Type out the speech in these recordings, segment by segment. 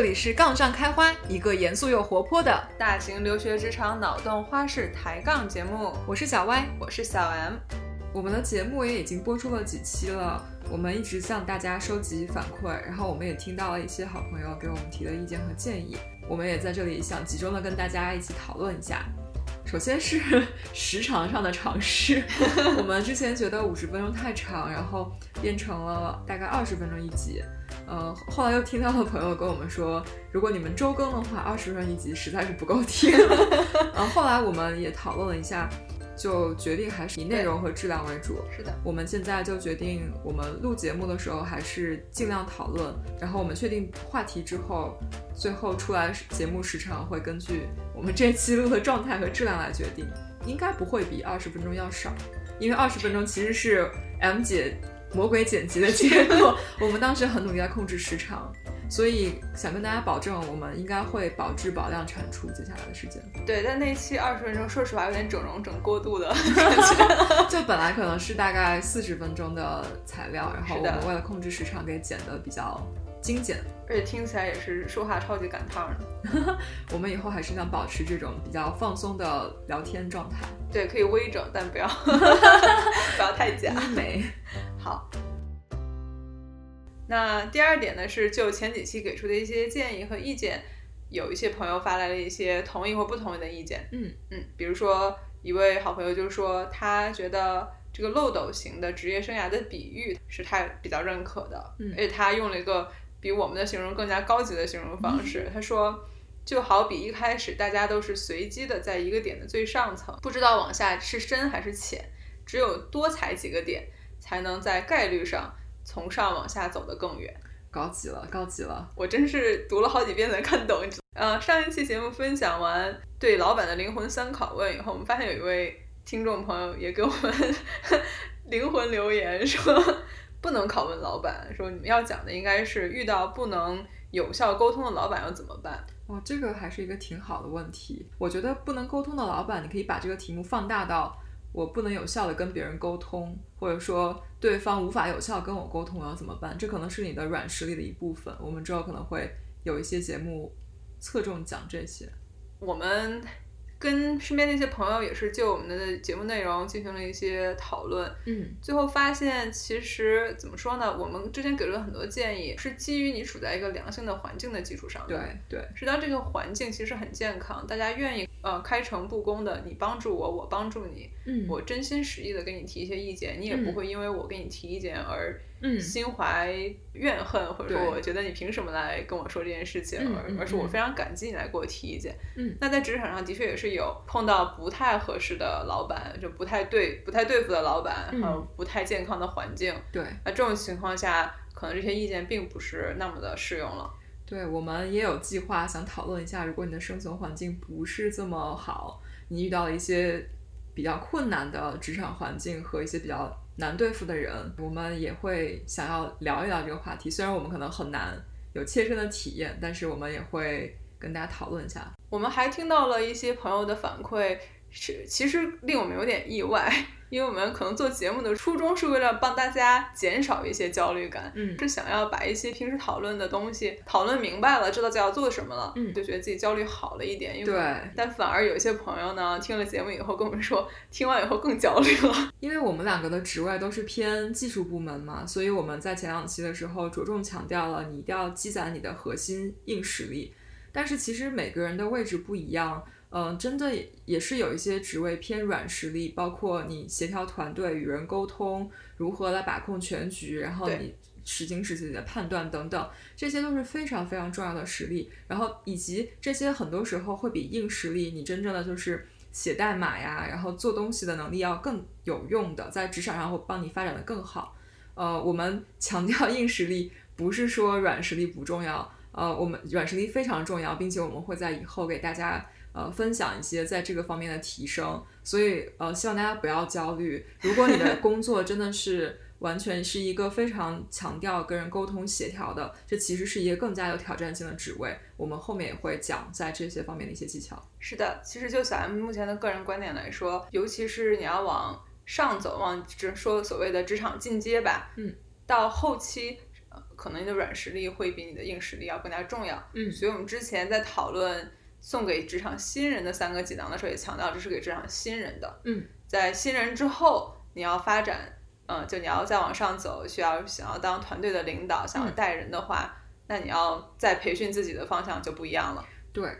这里是杠上开花，一个严肃又活泼的大型留学职场脑洞花式抬杠节目。我是小歪，我是小 M。我们的节目也已经播出了几期了，我们一直向大家收集反馈，然后我们也听到了一些好朋友给我们提的意见和建议，我们也在这里想集中的跟大家一起讨论一下。首先是时长上的尝试，我们之前觉得五十分钟太长，然后变成了大概二十分钟一集。呃，后来又听到了朋友跟我们说，如果你们周更的话，二十分钟一集实在是不够听。然后后来我们也讨论了一下。就决定还是以内容和质量为主。是的，我们现在就决定，我们录节目的时候还是尽量讨论。然后我们确定话题之后，最后出来节目时长会根据我们这期录的状态和质量来决定。应该不会比二十分钟要少，因为二十分钟其实是 M 姐魔鬼剪辑的结果。我们当时很努力在控制时长。所以想跟大家保证，我们应该会保质保量产出接下来的时间。对，但那期二十分钟，说实话有点整容整过度的 感觉。就本来可能是大概四十分钟的材料，然后我们为了控制时长，给剪的比较精简，而且听起来也是说话超级赶趟的。我们以后还是想保持这种比较放松的聊天状态。对，可以微整，但不要 不要太假。美，好。那第二点呢，是就前几期给出的一些建议和意见，有一些朋友发来了一些同意或不同意的意见。嗯嗯，比如说一位好朋友就说，他觉得这个漏斗型的职业生涯的比喻是他比较认可的，嗯，而且他用了一个比我们的形容更加高级的形容方式。他说，就好比一开始大家都是随机的在一个点的最上层，不知道往下是深还是浅，只有多踩几个点，才能在概率上。从上往下走得更远，高级了，高级了！我真是读了好几遍才看懂。呃，上一期节目分享完对老板的灵魂三拷问以后，我们发现有一位听众朋友也给我们 灵魂留言说，不能拷问老板，说你们要讲的应该是遇到不能有效沟通的老板要怎么办。哦，这个还是一个挺好的问题。我觉得不能沟通的老板，你可以把这个题目放大到。我不能有效的跟别人沟通，或者说对方无法有效跟我沟通，我要怎么办？这可能是你的软实力的一部分。我们之后可能会有一些节目侧重讲这些。我们。跟身边的一些朋友也是就我们的节目内容进行了一些讨论，嗯，最后发现其实怎么说呢？我们之前给了很多建议，是基于你处在一个良性的环境的基础上的。对对，是当这个环境其实很健康，大家愿意呃开诚布公的，你帮助我，我帮助你，嗯，我真心实意的给你提一些意见，你也不会因为我给你提意见而。嗯，心怀怨恨，或者说我觉得你凭什么来跟我说这件事情，而而是我非常感激你来给我提意见。嗯，那在职场上的确也是有碰到不太合适的老板，就不太对不太对付的老板，还有不太健康的环境。对，那这种情况下，可能这些意见并不是那么的适用了。对我们也有计划想讨论一下，如果你的生存环境不是这么好，你遇到了一些比较困难的职场环境和一些比较。难对付的人，我们也会想要聊一聊这个话题。虽然我们可能很难有切身的体验，但是我们也会跟大家讨论一下。我们还听到了一些朋友的反馈，是其实令我们有点意外。因为我们可能做节目的初衷是为了帮大家减少一些焦虑感，嗯，是想要把一些平时讨论的东西讨论明白了，知道自己要做什么了，嗯，就觉得自己焦虑好了一点。因为对，但反而有一些朋友呢，听了节目以后跟我们说，听完以后更焦虑了。因为我们两个的职位都是偏技术部门嘛，所以我们在前两期的时候着重强调了，你一定要积攒你的核心硬实力。但是其实每个人的位置不一样。嗯，真的也是有一些职位偏软实力，包括你协调团队、与人沟通，如何来把控全局，然后你实行实自己的判断等等，这些都是非常非常重要的实力。然后以及这些很多时候会比硬实力，你真正的就是写代码呀，然后做东西的能力要更有用的，在职场上会帮你发展的更好。呃，我们强调硬实力，不是说软实力不重要，呃，我们软实力非常重要，并且我们会在以后给大家。呃，分享一些在这个方面的提升，所以呃，希望大家不要焦虑。如果你的工作真的是完全是一个非常强调跟人沟通协调的，这其实是一个更加有挑战性的职位。我们后面也会讲在这些方面的一些技巧。是的，其实就小 M 目前的个人观点来说，尤其是你要往上走，往只说所谓的职场进阶吧，嗯，到后期。可能你的软实力会比你的硬实力要更加重要。嗯所以我们之前在讨论送给职场新人的三个锦囊的时候，也强调这是给职场新人的。嗯，在新人之后，你要发展，嗯，就你要再往上走，需要想要当团队的领导，想要带人的话，那你要再培训自己的方向就不一样了。对。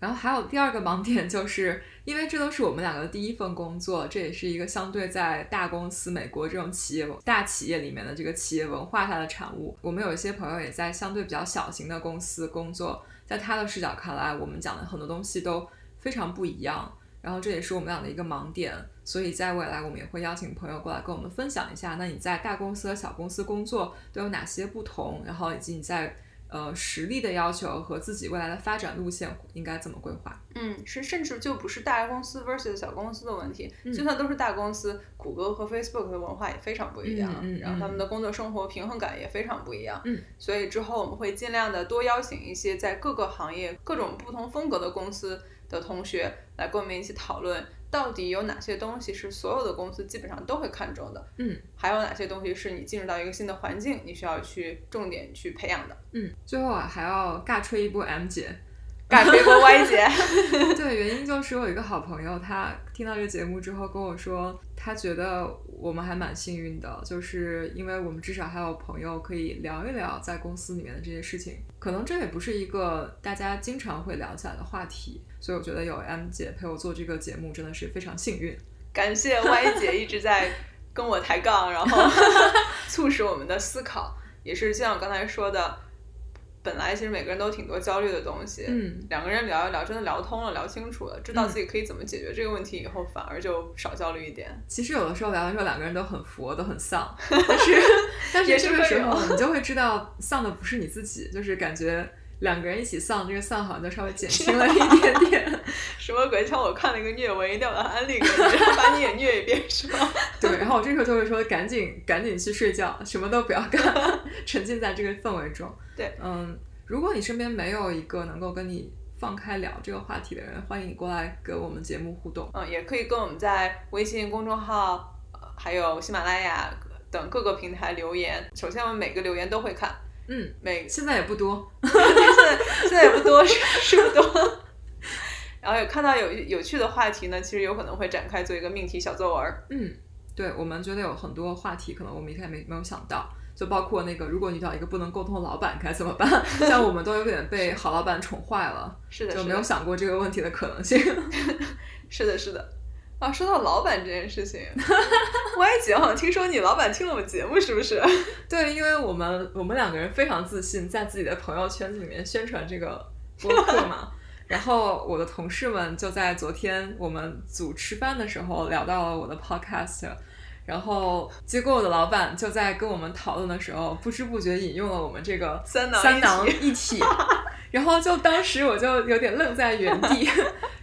然后还有第二个盲点，就是因为这都是我们两个的第一份工作，这也是一个相对在大公司、美国这种企业大企业里面的这个企业文化下的产物。我们有一些朋友也在相对比较小型的公司工作，在他的视角看来，我们讲的很多东西都非常不一样。然后这也是我们俩的一个盲点，所以在未来我们也会邀请朋友过来跟我们分享一下，那你在大公司和小公司工作都有哪些不同，然后以及你在呃实力的要求和自己未来的发展路线应该怎么规划。嗯，是甚至就不是大公司 versus 小公司的问题，嗯就算都是大公司，谷歌和 Facebook 的文化也非常不一样，嗯嗯然后他们的工作生活平衡感也非常不一样。嗯，所以之后我们会尽量的多邀请一些在各个行业、各种不同风格的公司的同学来跟我们一起讨论，到底有哪些东西是所有的公司基本上都会看重的，嗯，还有哪些东西是你进入到一个新的环境，你需要去重点去培养的。嗯，最后啊还要尬吹一波 M 姐。尬吹波 Y 姐，对，原因就是我有一个好朋友，他听到这个节目之后跟我说，他觉得我们还蛮幸运的，就是因为我们至少还有朋友可以聊一聊在公司里面的这些事情。可能这也不是一个大家经常会聊起来的话题，所以我觉得有 M 姐陪我做这个节目真的是非常幸运。感谢 Y 姐一直在跟我抬杠，然后 促使我们的思考，也是像我刚才说的，本来其实每个人都挺多焦虑的东西，嗯，两个人聊一聊，真的聊通了，聊清楚了，知道自己可以怎么解决这个问题以后，反而就少焦虑一点。其实有的时候聊的时候，两个人都很佛，都很丧，但是但是这个时候你就会知道丧的不是你自己，就是感觉两个人一起丧，这个丧好像就稍微减轻了一点点。什么鬼？像我看了一个虐文，一定要把它安利给你，然后把你也虐一遍，是吗？对，然后我这时候就会说，赶紧赶紧去睡觉，什么都不要干，沉浸在这个氛围中。对，嗯，如果你身边没有一个能够跟你放开聊这个话题的人，欢迎你过来跟我们节目互动。嗯，也可以跟我们在微信公众号，呃还有喜马拉雅等各个平台留言。首先，我们每个留言都会看，嗯，每现在也不多。现在现在也不多，是是不多。然后有看到有有趣的话题呢，其实有可能会展开做一个命题小作文。嗯，对，我们觉得有很多话题，可能我们一开始没没有想到，就包括那个，如果你遇到一个不能沟通的老板该怎么办？像我们都有点被好老板宠坏了，是的，就没有，想过这个问题的可能性。是的，是的。啊，说到老板这件事情歪姐好像听说你老板听了我们节目，是不是？对，因为我们我们两个人非常自信，在自己的朋友圈子里面宣传这个播客嘛。然后我的同事们就在昨天我们组吃饭的时候聊到了我的 podcast，然后结果我的老板就在跟我们讨论的时候，不知不觉引用了我们这个三囊三囊一体，然后就当时我就有点愣在原地。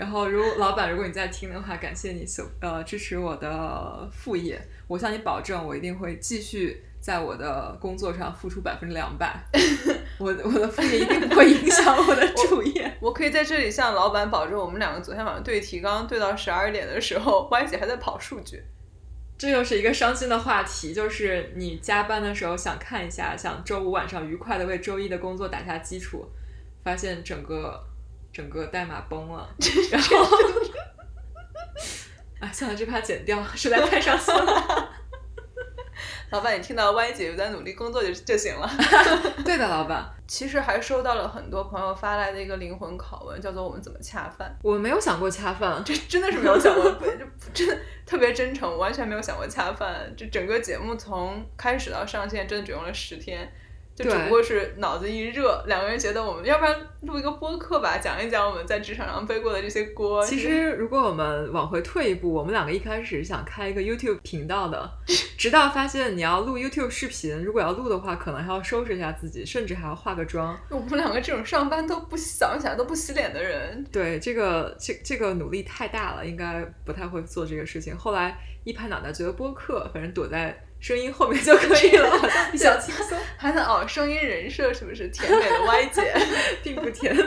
然后如老板，如果你在听的话，感谢你所呃支持我的副业，我向你保证，我一定会继续在我的工作上付出百分之两百。我我的副业一定不会影响我的主业。我可以在这里向老板保证，我们两个昨天晚上对提纲对到十二点的时候，Y 姐还在跑数据。这又是一个伤心的话题，就是你加班的时候想看一下，想周五晚上愉快的为周一的工作打下基础，发现整个整个代码崩了，然后，哎，算了，这趴剪掉，实在太伤心了。老板，你听到 Y 姐有在努力工作就就行了。对的，老板，其实还收到了很多朋友发来的一个灵魂拷问，叫做“我们怎么恰饭我没有想过恰饭”，，这真的是没有想过，就真的特别真诚，完全没有想过恰饭。这整个节目从开始到上线，真的只用了十天。就只不过是脑子一热，两个人觉得我们要不然录一个播客吧，讲一讲我们在职场上背过的这些锅。其实，如果我们往回退一步，我们两个一开始想开一个 YouTube 频道的，直到发现你要录 YouTube 视频，如果要录的话，可能还要收拾一下自己，甚至还要化个妆。我们两个这种上班都不早上起来都不洗脸的人，对，这个这这个努力太大了，应该不太会做这个事情。后来一拍脑袋，觉得播客反正躲在声音后面就可以了，好像比较轻松，还能哦，声音人设是不是甜美的歪姐？并不甜美。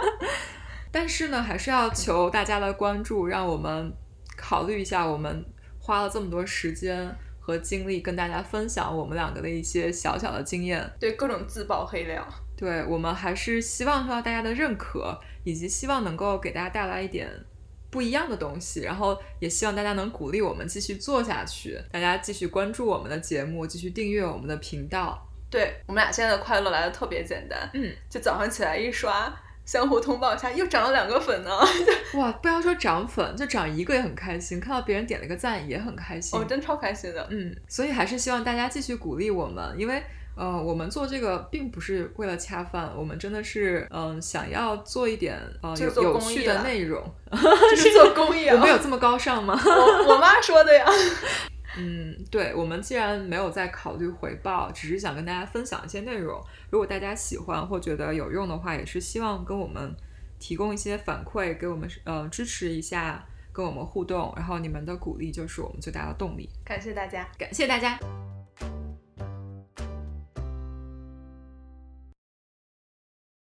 但是呢，还是要求大家的关注，让我们考虑一下，我们花了这么多时间和精力，跟大家分享我们两个的一些小小的经验。对各种自曝黑料，对我们还是希望受到大家的认可，以及希望能够给大家带来一点不一样的东西，然后也希望大家能鼓励我们继续做下去，大家继续关注我们的节目，继续订阅我们的频道。对我们俩现在的快乐来的特别简单，嗯，就早上起来一刷，相互通报一下，又涨了两个粉呢，哇，不要说涨粉，就涨一个也很开心，看到别人点了个赞也很开心。哦，真超开心的。嗯，所以还是希望大家继续鼓励我们，因为呃，我们做这个并不是为了恰饭，我们真的是嗯、想要做一点呃有就是有趣的内容。就是做公益啊！我们有这么高尚吗？我我妈说的呀。嗯，对，我们既然没有在考虑回报，只是想跟大家分享一些内容。如果大家喜欢或觉得有用的话，也是希望跟我们提供一些反馈，给我们呃支持一下，跟我们互动。然后你们的鼓励就是我们最大的动力。感谢大家。感谢大家。